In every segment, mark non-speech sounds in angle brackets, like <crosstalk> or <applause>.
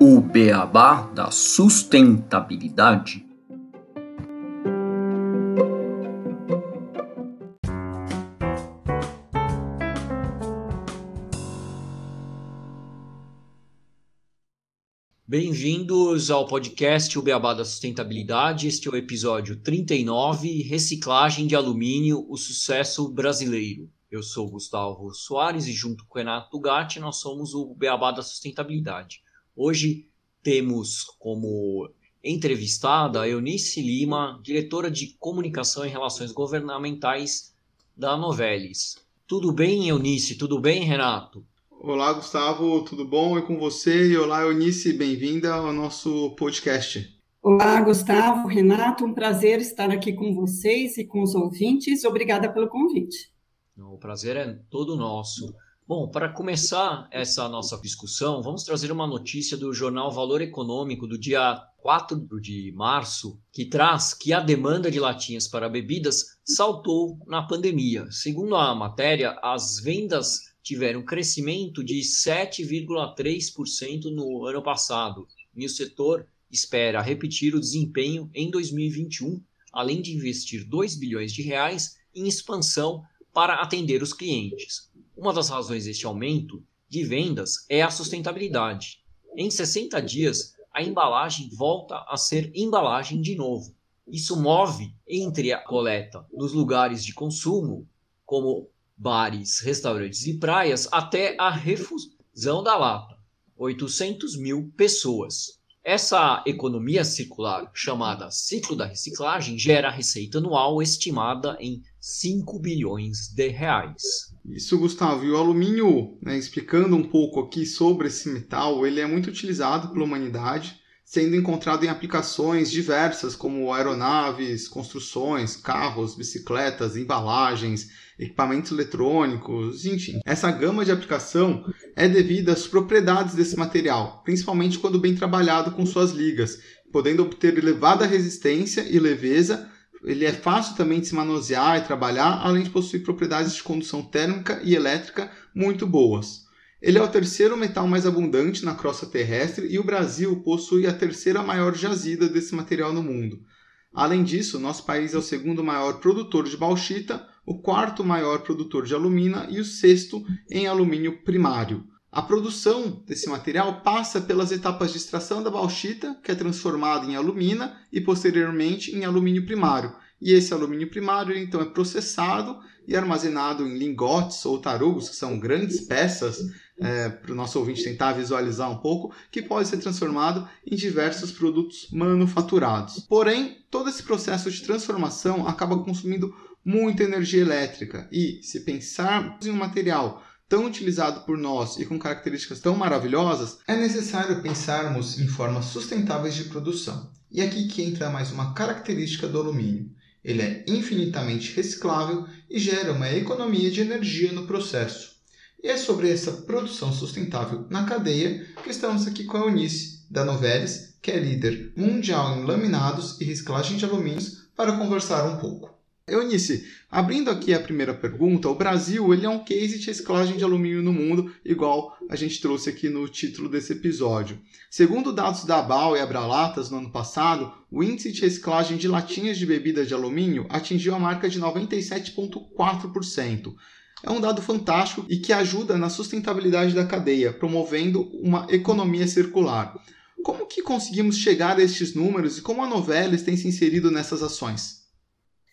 O beabá da sustentabilidade. Bem-vindos ao podcast O Beabá da Sustentabilidade. Este é o episódio 39, Reciclagem de Alumínio, o sucesso brasileiro. Eu sou Gustavo Soares e junto com Renato Gatti nós somos o Beabá da Sustentabilidade. Hoje temos como entrevistada a Eunice Lima, diretora de Comunicação e Relações Governamentais da Novelis. Tudo bem, Eunice? Tudo bem, Renato? Olá, Gustavo, tudo bom? É com você? E olá, Eunice, bem-vinda ao nosso podcast. Olá, Gustavo, Renato, um prazer estar aqui com vocês e com os ouvintes. Obrigada pelo convite. O prazer é todo nosso. Bom, para começar essa nossa discussão, vamos trazer uma notícia do jornal Valor Econômico do dia 4 de março, que traz que a demanda de latinhas para bebidas saltou na pandemia. Segundo a matéria, as vendas tiveram crescimento de 7,3% no ano passado, e o setor espera repetir o desempenho em 2021, além de investir 2 bilhões de reais em expansão para atender os clientes. Uma das razões deste aumento de vendas é a sustentabilidade. Em 60 dias, a embalagem volta a ser embalagem de novo. Isso move entre a coleta nos lugares de consumo, como bares, restaurantes e praias até a refusão da lata. 800 mil pessoas. Essa economia circular, chamada ciclo da reciclagem, gera receita anual estimada em 5 bilhões de reais. Isso, Gustavo. E o alumínio, né, explicando um pouco aqui sobre esse metal, ele é muito utilizado pela humanidade sendo encontrado em aplicações diversas, como aeronaves, construções, carros, bicicletas, embalagens, equipamentos eletrônicos, enfim. Essa gama de aplicação é devida às propriedades desse material, principalmente quando bem trabalhado com suas ligas, podendo obter elevada resistência e leveza. Ele é fácil também de se manusear e trabalhar, além de possuir propriedades de condução térmica e elétrica muito boas. Ele é o terceiro metal mais abundante na crosta terrestre e o Brasil possui a terceira maior jazida desse material no mundo. Além disso, nosso país é o segundo maior produtor de bauxita, o quarto maior produtor de alumina e o sexto em alumínio primário. A produção desse material passa pelas etapas de extração da bauxita, que é transformada em alumina, e posteriormente em alumínio primário. E esse alumínio primário então é processado e armazenado em lingotes ou tarugos, que são grandes peças é, para o nosso ouvinte tentar visualizar um pouco, que pode ser transformado em diversos produtos manufaturados. Porém, todo esse processo de transformação acaba consumindo muita energia elétrica e, se pensarmos em um material tão utilizado por nós e com características tão maravilhosas, é necessário pensarmos em formas sustentáveis de produção. E aqui que entra mais uma característica do alumínio. Ele é infinitamente reciclável e gera uma economia de energia no processo. E é sobre essa produção sustentável na cadeia que estamos aqui com a Eunice, da Novelis, que é líder mundial em laminados e reciclagem de alumínios, para conversar um pouco. Eunice, abrindo aqui a primeira pergunta, o Brasil ele é um case de reciclagem de alumínio no mundo, igual a gente trouxe aqui no título desse episódio. Segundo dados da ABAL e Abralatas no ano passado, o índice de reciclagem de latinhas de bebida de alumínio atingiu a marca de 97,4%. É um dado fantástico e que ajuda na sustentabilidade da cadeia, promovendo uma economia circular. Como que conseguimos chegar a estes números e como a Novelis tem se inserido nessas ações?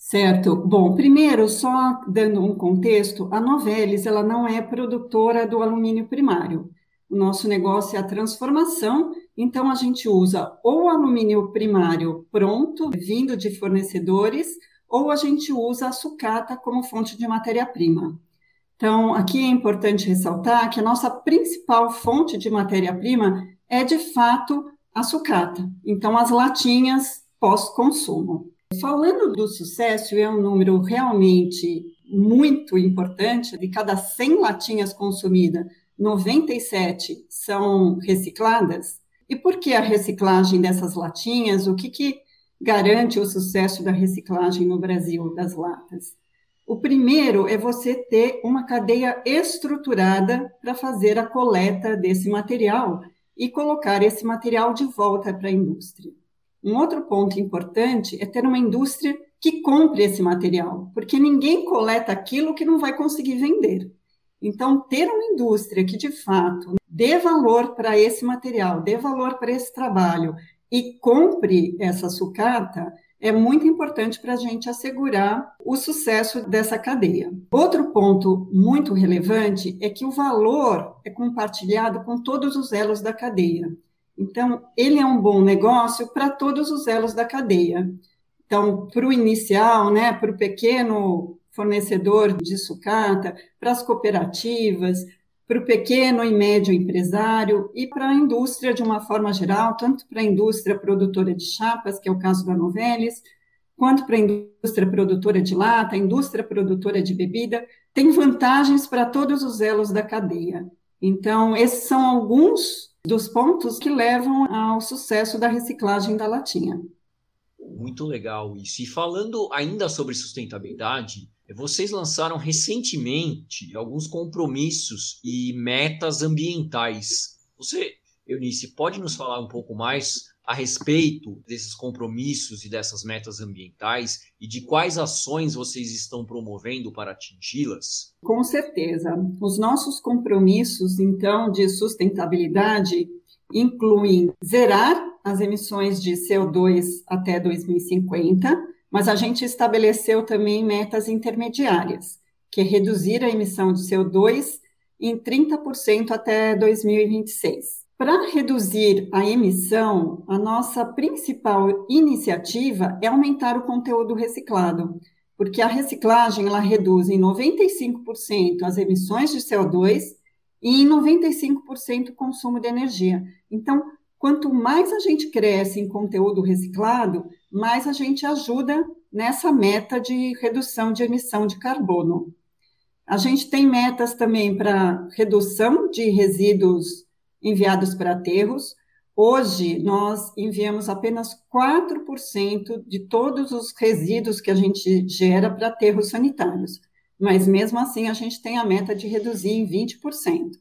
Certo. Bom, primeiro, só dando um contexto, a Novelis ela não é produtora do alumínio primário. O nosso negócio é a transformação, então a gente usa ou alumínio primário pronto, vindo de fornecedores, ou a gente usa a sucata como fonte de matéria-prima. Então, aqui é importante ressaltar que a nossa principal fonte de matéria-prima é, de fato, a sucata. Então, as latinhas pós-consumo. Falando do sucesso, é um número realmente muito importante. De cada 100 latinhas consumidas, 97 são recicladas. E por que a reciclagem dessas latinhas? O que, que garante o sucesso da reciclagem no Brasil das latas? O primeiro é você ter uma cadeia estruturada para fazer a coleta desse material e colocar esse material de volta para a indústria. Um outro ponto importante é ter uma indústria que compre esse material, porque ninguém coleta aquilo que não vai conseguir vender. Então, ter uma indústria que de fato dê valor para esse material, dê valor para esse trabalho e compre essa sucata é muito importante para a gente assegurar o sucesso dessa cadeia. Outro ponto muito relevante é que o valor é compartilhado com todos os elos da cadeia. Então, ele é um bom negócio para todos os elos da cadeia. Então, para o inicial, né, para o pequeno fornecedor de sucata, para as cooperativas, para o pequeno e médio empresário e para a indústria de uma forma geral, tanto para a indústria produtora de chapas, que é o caso da Novelis, quanto para a indústria produtora de lata, indústria produtora de bebida, tem vantagens para todos os elos da cadeia. Então, esses são alguns dos pontos que levam ao sucesso da reciclagem da latinha. Muito legal isso. E falando ainda sobre sustentabilidade, vocês lançaram recentemente alguns compromissos e metas ambientais. Você, Eunice, pode nos falar um pouco mais a respeito desses compromissos e dessas metas ambientais e de quais ações vocês estão promovendo para atingi-las? Com certeza. Os nossos compromissos, então, de sustentabilidade incluem zerar as emissões de CO2 até 2050 mas a gente estabeleceu também metas intermediárias, que é reduzir a emissão de CO2 em 30% até 2026. Para reduzir a emissão, a nossa principal iniciativa é aumentar o conteúdo reciclado, porque a reciclagem ela reduz em 95% as emissões de CO2 e em 95% o consumo de energia. Então, quanto mais a gente cresce em conteúdo reciclado, mais a gente ajuda nessa meta de redução de emissão de carbono. A gente tem metas também para redução de resíduos enviados para aterros. Hoje, nós enviamos apenas 4% de todos os resíduos que a gente gera para aterros sanitários, mas mesmo assim a gente tem a meta de reduzir em 20%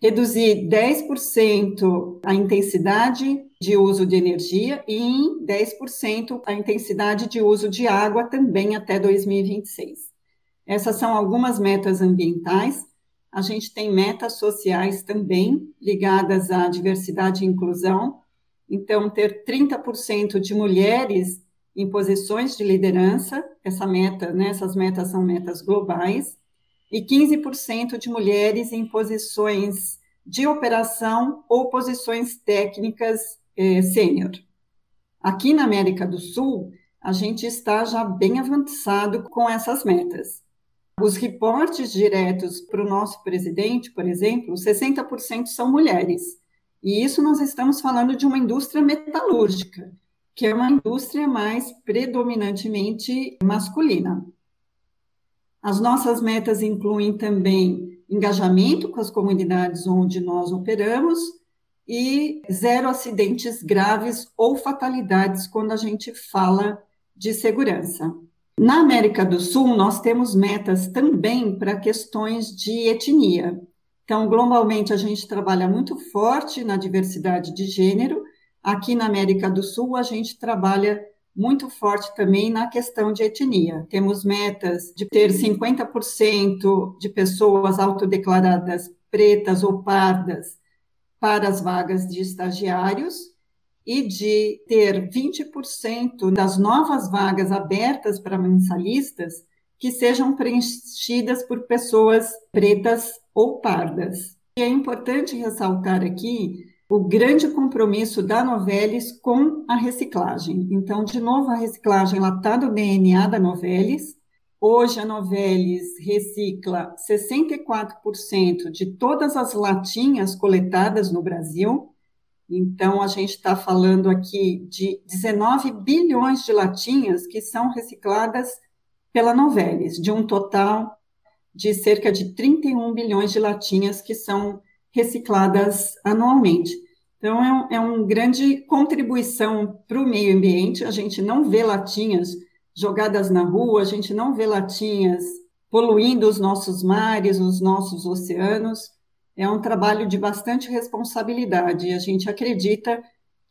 reduzir 10% a intensidade de uso de energia e em 10% a intensidade de uso de água também até 2026. Essas são algumas metas ambientais. A gente tem metas sociais também ligadas à diversidade e inclusão. Então, ter 30% de mulheres em posições de liderança, essa meta, né, essas metas são metas globais e 15% de mulheres em posições de operação ou posições técnicas eh, sênior. Aqui na América do Sul, a gente está já bem avançado com essas metas. Os reportes diretos para o nosso presidente, por exemplo, 60% são mulheres. E isso nós estamos falando de uma indústria metalúrgica, que é uma indústria mais predominantemente masculina. As nossas metas incluem também engajamento com as comunidades onde nós operamos e zero acidentes graves ou fatalidades quando a gente fala de segurança. Na América do Sul, nós temos metas também para questões de etnia. Então, globalmente, a gente trabalha muito forte na diversidade de gênero. Aqui na América do Sul, a gente trabalha muito forte também na questão de etnia. Temos metas de ter 50% de pessoas autodeclaradas pretas ou pardas para as vagas de estagiários e de ter 20% das novas vagas abertas para mensalistas que sejam preenchidas por pessoas pretas ou pardas. E é importante ressaltar aqui o grande compromisso da Novelis com a reciclagem. Então, de novo, a reciclagem está no DNA da Novelis. Hoje, a Novelis recicla 64% de todas as latinhas coletadas no Brasil. Então, a gente está falando aqui de 19 bilhões de latinhas que são recicladas pela Novelis, de um total de cerca de 31 bilhões de latinhas que são recicladas anualmente. Então, é, um, é uma grande contribuição para o meio ambiente. A gente não vê latinhas jogadas na rua, a gente não vê latinhas poluindo os nossos mares, os nossos oceanos. É um trabalho de bastante responsabilidade e a gente acredita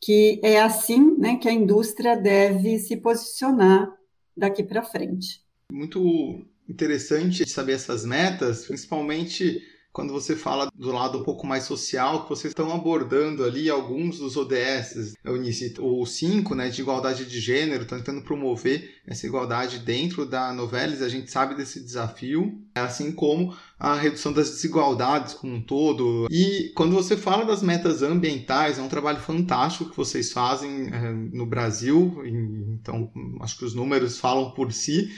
que é assim né, que a indústria deve se posicionar daqui para frente. Muito interessante saber essas metas, principalmente quando você fala do lado um pouco mais social, que vocês estão abordando ali alguns dos ODS, o 5, né, de igualdade de gênero, tentando promover essa igualdade dentro da Novelis, a gente sabe desse desafio, assim como a redução das desigualdades como um todo. E quando você fala das metas ambientais, é um trabalho fantástico que vocês fazem é, no Brasil, então acho que os números falam por si.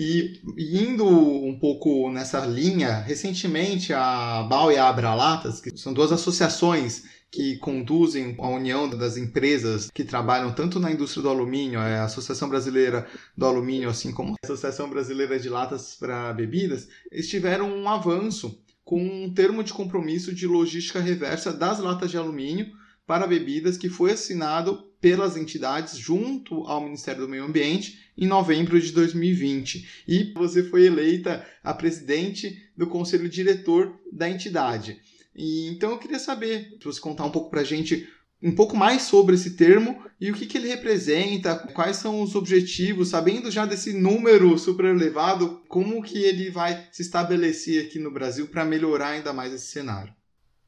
E, indo um pouco nessa linha, recentemente a BAL e a Abralatas, que são duas associações que conduzem a união das empresas que trabalham tanto na indústria do alumínio, é a Associação Brasileira do Alumínio, assim como a Associação Brasileira de Latas para Bebidas, eles tiveram um avanço com um termo de compromisso de logística reversa das latas de alumínio para bebidas que foi assinado pelas entidades junto ao Ministério do Meio Ambiente em novembro de 2020. E você foi eleita a presidente do conselho diretor da entidade. E, então eu queria saber, se você contar um pouco para a gente um pouco mais sobre esse termo e o que, que ele representa, quais são os objetivos, sabendo já desse número super elevado, como que ele vai se estabelecer aqui no Brasil para melhorar ainda mais esse cenário.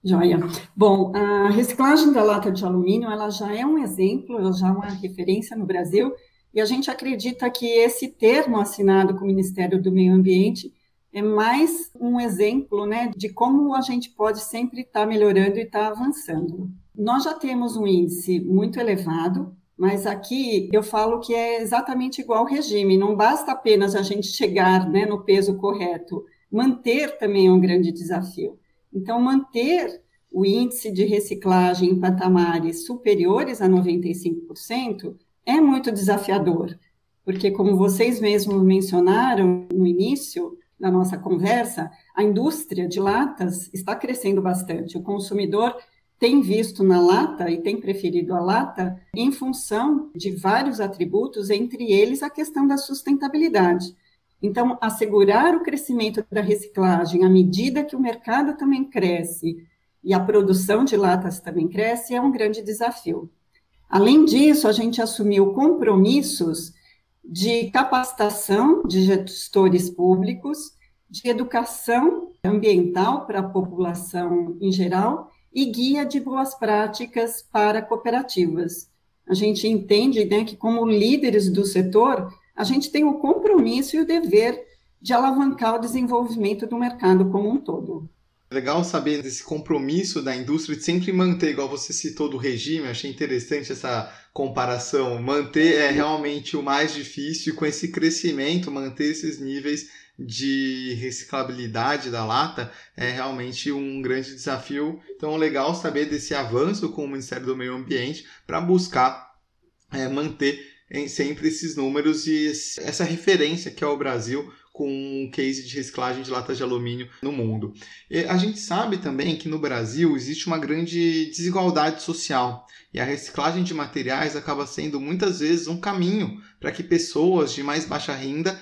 Joia. Bom, a reciclagem da lata de alumínio, ela já é um exemplo, já é uma referência no Brasil, e a gente acredita que esse termo assinado com o Ministério do Meio Ambiente é mais um exemplo né, de como a gente pode sempre estar tá melhorando e estar tá avançando. Nós já temos um índice muito elevado, mas aqui eu falo que é exatamente igual ao regime, não basta apenas a gente chegar né, no peso correto, manter também é um grande desafio. Então, manter o índice de reciclagem em patamares superiores a 95% é muito desafiador, porque, como vocês mesmos mencionaram no início, na nossa conversa, a indústria de latas está crescendo bastante. O consumidor tem visto na lata e tem preferido a lata em função de vários atributos, entre eles a questão da sustentabilidade. Então, assegurar o crescimento da reciclagem à medida que o mercado também cresce e a produção de latas também cresce é um grande desafio. Além disso, a gente assumiu compromissos de capacitação de gestores públicos, de educação ambiental para a população em geral e guia de boas práticas para cooperativas. A gente entende né, que, como líderes do setor, a gente tem o compromisso e o dever de alavancar o desenvolvimento do mercado como um todo. Legal saber desse compromisso da indústria de sempre manter, igual você citou do regime, achei interessante essa comparação. Manter é realmente o mais difícil, com esse crescimento, manter esses níveis de reciclabilidade da lata é realmente um grande desafio. Então, legal saber desse avanço com o Ministério do Meio Ambiente para buscar é, manter sempre esses números e essa referência que é o Brasil com um case de reciclagem de latas de alumínio no mundo. E a gente sabe também que no Brasil existe uma grande desigualdade social e a reciclagem de materiais acaba sendo muitas vezes um caminho para que pessoas de mais baixa renda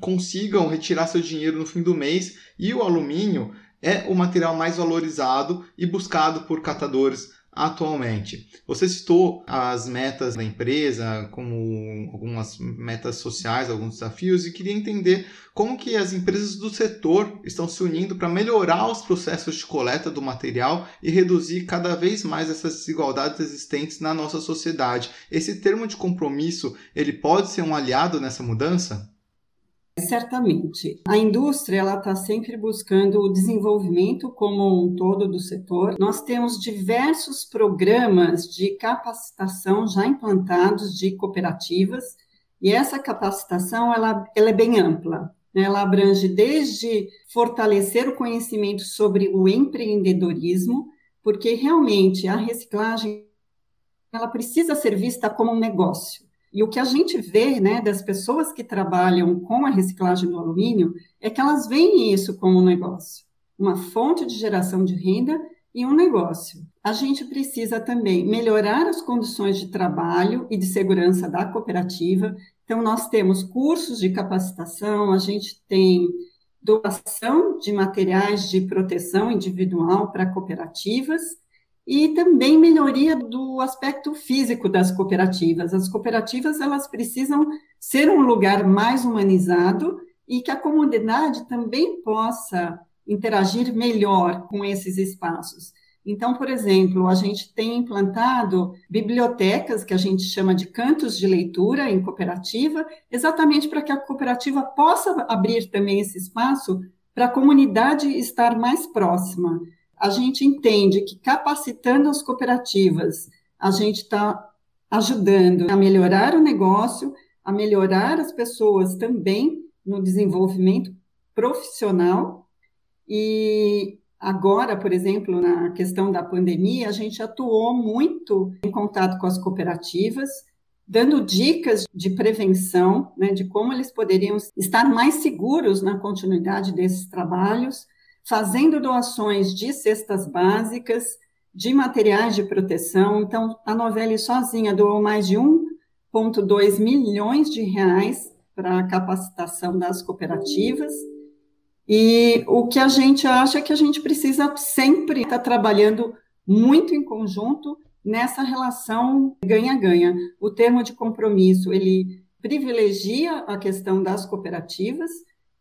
consigam retirar seu dinheiro no fim do mês e o alumínio é o material mais valorizado e buscado por catadores atualmente. Você citou as metas da empresa, como algumas metas sociais, alguns desafios, e queria entender como que as empresas do setor estão se unindo para melhorar os processos de coleta do material e reduzir cada vez mais essas desigualdades existentes na nossa sociedade. Esse termo de compromisso, ele pode ser um aliado nessa mudança? Certamente. A indústria ela está sempre buscando o desenvolvimento como um todo do setor. Nós temos diversos programas de capacitação já implantados de cooperativas e essa capacitação ela, ela é bem ampla. Né? Ela abrange desde fortalecer o conhecimento sobre o empreendedorismo, porque realmente a reciclagem ela precisa ser vista como um negócio. E o que a gente vê né, das pessoas que trabalham com a reciclagem do alumínio é que elas veem isso como um negócio, uma fonte de geração de renda e um negócio. A gente precisa também melhorar as condições de trabalho e de segurança da cooperativa. Então, nós temos cursos de capacitação, a gente tem doação de materiais de proteção individual para cooperativas e também melhoria do aspecto físico das cooperativas. As cooperativas elas precisam ser um lugar mais humanizado e que a comunidade também possa interagir melhor com esses espaços. Então, por exemplo, a gente tem implantado bibliotecas que a gente chama de cantos de leitura em cooperativa, exatamente para que a cooperativa possa abrir também esse espaço para a comunidade estar mais próxima. A gente entende que capacitando as cooperativas, a gente está ajudando a melhorar o negócio, a melhorar as pessoas também no desenvolvimento profissional. E Agora, por exemplo, na questão da pandemia, a gente atuou muito em contato com as cooperativas, dando dicas de prevenção, né, de como eles poderiam estar mais seguros na continuidade desses trabalhos, fazendo doações de cestas básicas, de materiais de proteção. Então, a Novelli sozinha doou mais de 1,2 milhões de reais para a capacitação das cooperativas. E o que a gente acha é que a gente precisa sempre estar trabalhando muito em conjunto nessa relação ganha-ganha. O termo de compromisso, ele privilegia a questão das cooperativas,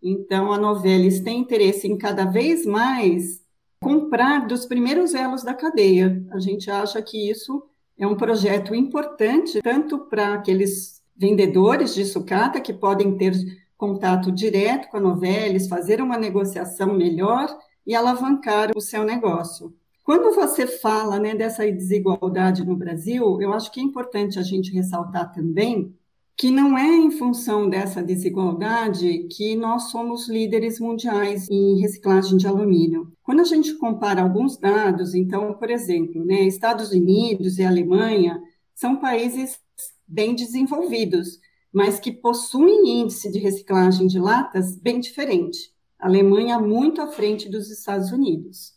então a Novelis tem interesse em cada vez mais comprar dos primeiros elos da cadeia. A gente acha que isso é um projeto importante, tanto para aqueles vendedores de sucata que podem ter contato direto com a Novelis, fazer uma negociação melhor e alavancar o seu negócio. Quando você fala né, dessa desigualdade no Brasil, eu acho que é importante a gente ressaltar também que não é em função dessa desigualdade que nós somos líderes mundiais em reciclagem de alumínio. Quando a gente compara alguns dados, então, por exemplo, né, Estados Unidos e Alemanha são países bem desenvolvidos, mas que possuem índice de reciclagem de latas bem diferente. A Alemanha muito à frente dos Estados Unidos.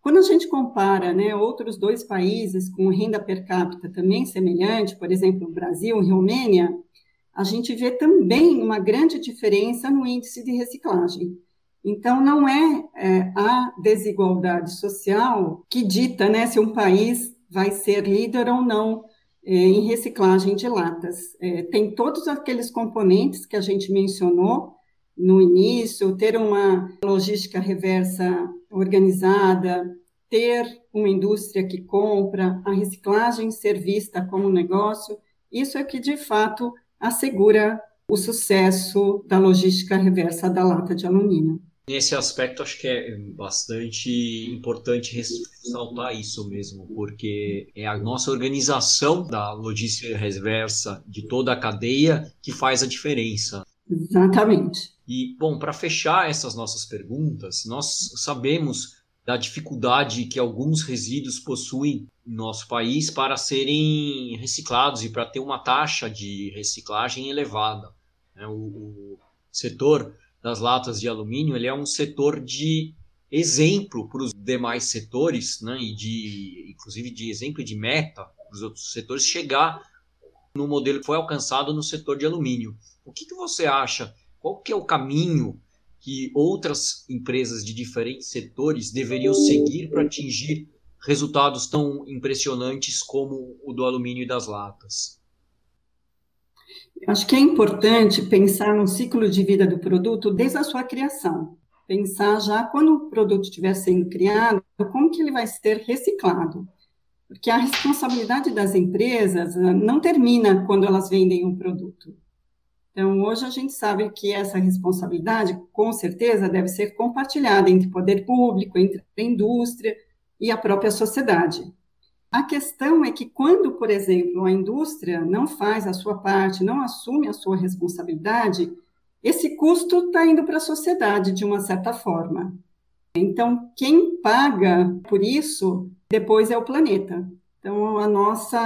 Quando a gente compara né, outros dois países com renda per capita também semelhante, por exemplo, Brasil e Romênia, a gente vê também uma grande diferença no índice de reciclagem. Então, não é, é a desigualdade social que dita né, se um país vai ser líder ou não é, em reciclagem de latas. É, tem todos aqueles componentes que a gente mencionou no início, ter uma logística reversa organizada, ter uma indústria que compra, a reciclagem ser vista como negócio, isso é que de fato assegura o sucesso da logística reversa da lata de alumínio. Nesse aspecto, acho que é bastante importante ressaltar isso mesmo, porque é a nossa organização da logística reversa de toda a cadeia que faz a diferença. Exatamente. E, bom, para fechar essas nossas perguntas, nós sabemos da dificuldade que alguns resíduos possuem em nosso país para serem reciclados e para ter uma taxa de reciclagem elevada. Né? O, setor das latas de alumínio, ele é um setor de exemplo para os demais setores, né, e de, inclusive de exemplo de meta para os outros setores, chegar no modelo que foi alcançado no setor de alumínio. O que, que você acha? Qual que é o caminho que outras empresas de diferentes setores deveriam seguir para atingir resultados tão impressionantes como o do alumínio e das latas? Acho que é importante pensar no ciclo de vida do produto desde a sua criação. Pensar já quando o produto estiver sendo criado, como que ele vai ser reciclado. Porque a responsabilidade das empresas ah, não termina quando elas vendem um produto. Então, hoje a gente sabe que essa responsabilidade, com certeza, deve ser compartilhada entre o poder público, entre a indústria e a própria sociedade. A questão é que quando, por exemplo, a indústria não faz a sua parte, não assume a sua responsabilidade, esse custo está indo para a sociedade de uma certa forma. Então, quem paga por isso depois é o planeta. Então, a nossa,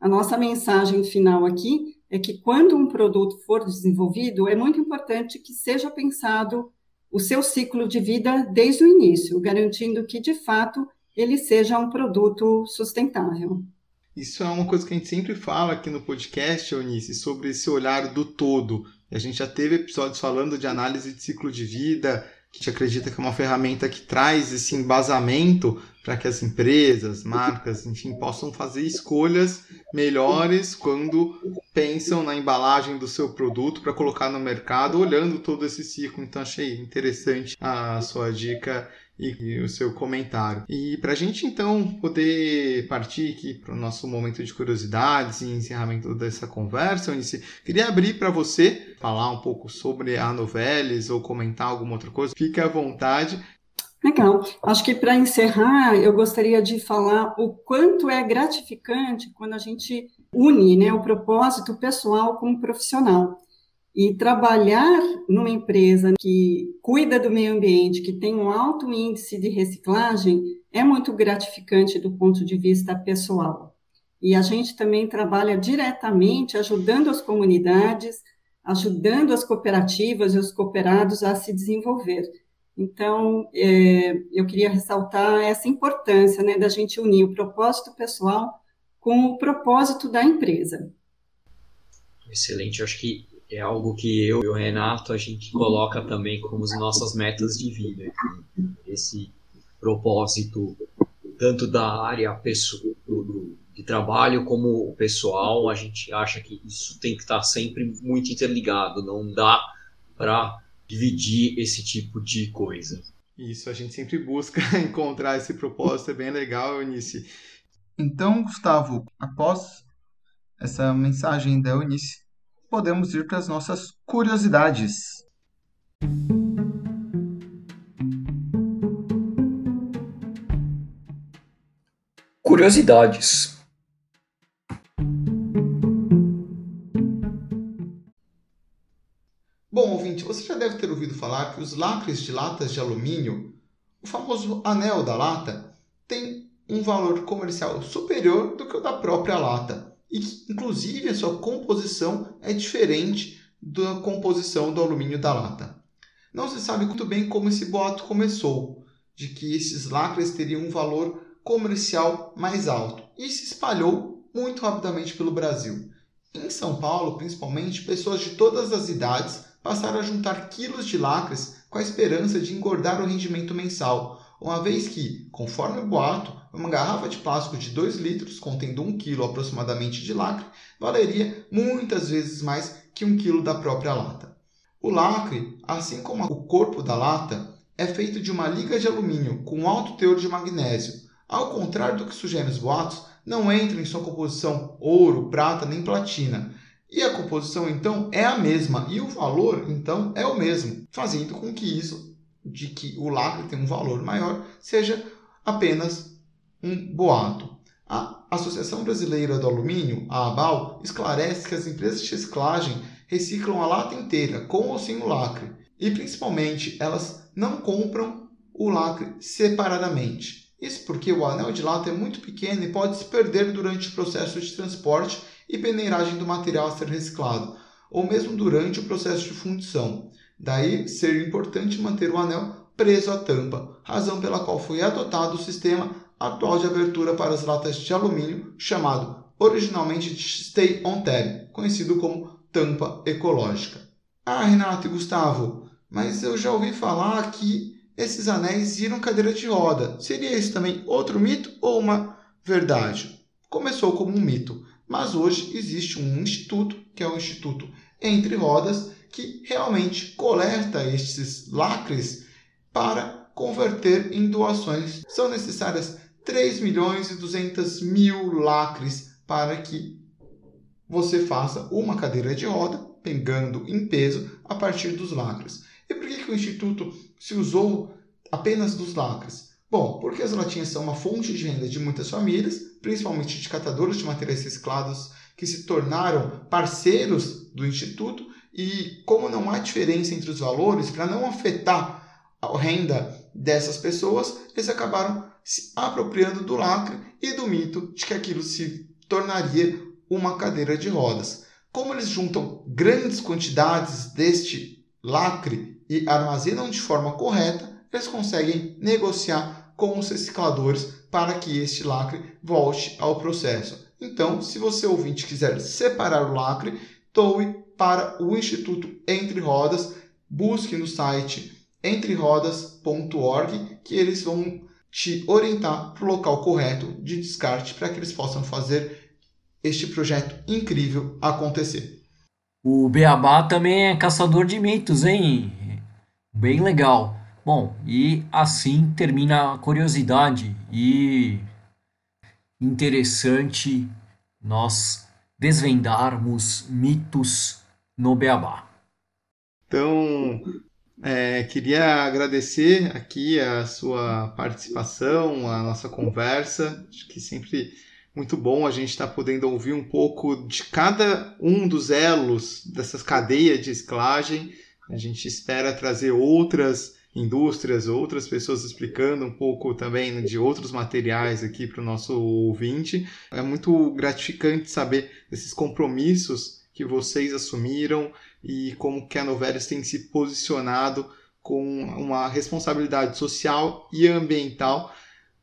a nossa mensagem final aqui é que quando um produto for desenvolvido, é muito importante que seja pensado o seu ciclo de vida desde o início, garantindo que, de fato, ele seja um produto sustentável. Isso é uma coisa que a gente sempre fala aqui no podcast, Eunice, sobre esse olhar do todo. A gente já teve episódios falando de análise de ciclo de vida, que a gente acredita que é uma ferramenta que traz esse embasamento para que as empresas, marcas, enfim, possam fazer escolhas melhores quando pensam na embalagem do seu produto para colocar no mercado, olhando todo esse ciclo. Então, achei interessante a sua dica e o seu comentário. E para a gente então poder partir aqui para o nosso momento de curiosidades e encerramento dessa conversa, Eunice, queria abrir para você falar um pouco sobre a Novelis ou comentar alguma outra coisa. Fique à vontade. Legal. Acho que para encerrar, eu gostaria de falar o quanto é gratificante quando a gente une né, o propósito pessoal com o profissional. E trabalhar numa empresa que cuida do meio ambiente, que tem um alto índice de reciclagem, é muito gratificante do ponto de vista pessoal. E a gente também trabalha diretamente ajudando as comunidades, ajudando as cooperativas e os cooperados a se desenvolver. Então, é, eu queria ressaltar essa importância né, da gente unir o propósito pessoal com o propósito da empresa. Excelente, acho que é algo que eu e o Renato a gente coloca também como as nossas metas de vida. Esse propósito, tanto da área pessoal, de trabalho como pessoal, a gente acha que isso tem que estar sempre muito interligado, não dá para dividir esse tipo de coisa. Isso, a gente sempre busca <laughs> encontrar esse propósito, é bem legal, Eunice. Então, Gustavo, após essa mensagem da Eunice, podemos ir para as nossas curiosidades. Curiosidades. Deve ter ouvido falar que os lacres de latas de alumínio, o famoso anel da lata, tem um valor comercial superior do que o da própria lata e que, inclusive, a sua composição é diferente da composição do alumínio da lata. Não se sabe muito bem como esse boato começou, de que esses lacres teriam um valor comercial mais alto e se espalhou muito rapidamente pelo Brasil. Em São Paulo, principalmente, pessoas de todas as idades passaram a juntar quilos de lacres com a esperança de engordar o rendimento mensal, uma vez que, conforme o boato, uma garrafa de plástico de 2 litros, contendo 1 kg aproximadamente de lacre, valeria muitas vezes mais que 1 kg da própria lata. O lacre, assim como o corpo da lata, é feito de uma liga de alumínio com alto teor de magnésio. Ao contrário do que sugerem os boatos, não entra em sua composição ouro, prata nem platina. E a composição então é a mesma e o valor então é o mesmo, fazendo com que isso de que o lacre tem um valor maior seja apenas um boato. A Associação Brasileira do Alumínio, a ABAL, esclarece que as empresas de reciclagem reciclam a lata inteira, com ou sem o lacre, e principalmente elas não compram o lacre separadamente. Isso porque o anel de lata é muito pequeno e pode se perder durante o processo de transporte e peneiragem do material a ser reciclado, ou mesmo durante o processo de fundição. Daí ser importante manter o anel preso à tampa, razão pela qual foi adotado o sistema atual de abertura para as latas de alumínio, chamado originalmente de Stay on Tab, conhecido como tampa ecológica. Ah, Renato e Gustavo, mas eu já ouvi falar que esses anéis viram cadeira de roda. Seria isso também outro mito ou uma verdade? Começou como um mito, mas hoje existe um instituto, que é o Instituto Entre Rodas, que realmente coleta estes lacres para converter em doações. São necessárias 3 milhões e 200 mil lacres para que você faça uma cadeira de roda, pegando em peso a partir dos lacres. E por que, que o Instituto se usou apenas dos lacres? Bom, porque as latinhas são uma fonte de renda de muitas famílias, principalmente de catadores de materiais reciclados que se tornaram parceiros do Instituto, e como não há diferença entre os valores, para não afetar a renda dessas pessoas, eles acabaram se apropriando do lacre e do mito de que aquilo se tornaria uma cadeira de rodas. Como eles juntam grandes quantidades deste lacre e armazenam de forma correta, eles conseguem negociar com os recicladores para que este lacre volte ao processo. Então, se você ouvinte quiser separar o lacre, doe para o Instituto Entre Rodas, busque no site entrerodas.org que eles vão te orientar para o local correto de descarte para que eles possam fazer este projeto incrível acontecer. O Beabá também é caçador de mitos, hein? Bem legal. Bom, e assim termina a curiosidade e interessante nós desvendarmos mitos no Beabá. Então, é, queria agradecer aqui a sua participação, a nossa conversa. Acho que sempre muito bom a gente estar tá podendo ouvir um pouco de cada um dos elos dessas cadeias de esclagem. A gente espera trazer outras indústrias, outras pessoas explicando um pouco também de outros materiais aqui para o nosso ouvinte. É muito gratificante saber esses compromissos que vocês assumiram e como que a Novelis tem se posicionado com uma responsabilidade social e ambiental,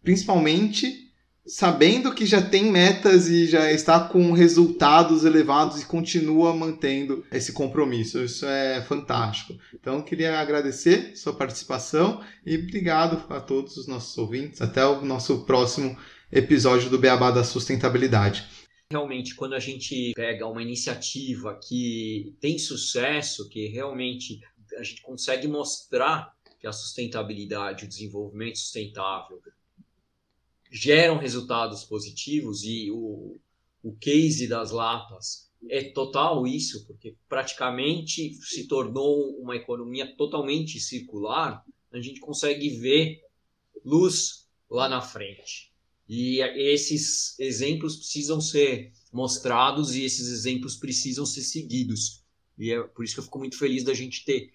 principalmente sabendo que já tem metas e já está com resultados elevados e continua mantendo esse compromisso. Isso é fantástico. Então, queria agradecer sua participação e obrigado a todos os nossos ouvintes. Até o nosso próximo episódio do Beabá da Sustentabilidade. Realmente, quando a gente pega uma iniciativa que tem sucesso, que realmente a gente consegue mostrar que a sustentabilidade, o desenvolvimento sustentável geram resultados positivos e o, o case das latas é total isso, porque praticamente se tornou uma economia totalmente circular, a gente consegue ver luz lá na frente. E esses exemplos precisam ser mostrados e esses exemplos precisam ser seguidos. E é por isso que eu fico muito feliz da gente ter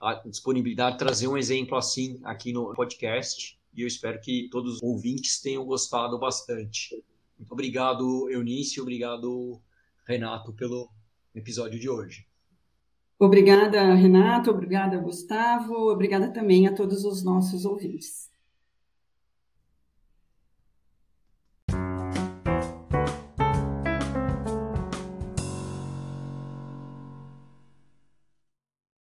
a disponibilidade de trazer um exemplo assim aqui no podcast e eu espero que todos os ouvintes tenham gostado bastante. Muito obrigado, Eunice, obrigado, Renato, pelo episódio de hoje. Obrigada, Renato, obrigada, Gustavo, obrigada também a todos os nossos ouvintes.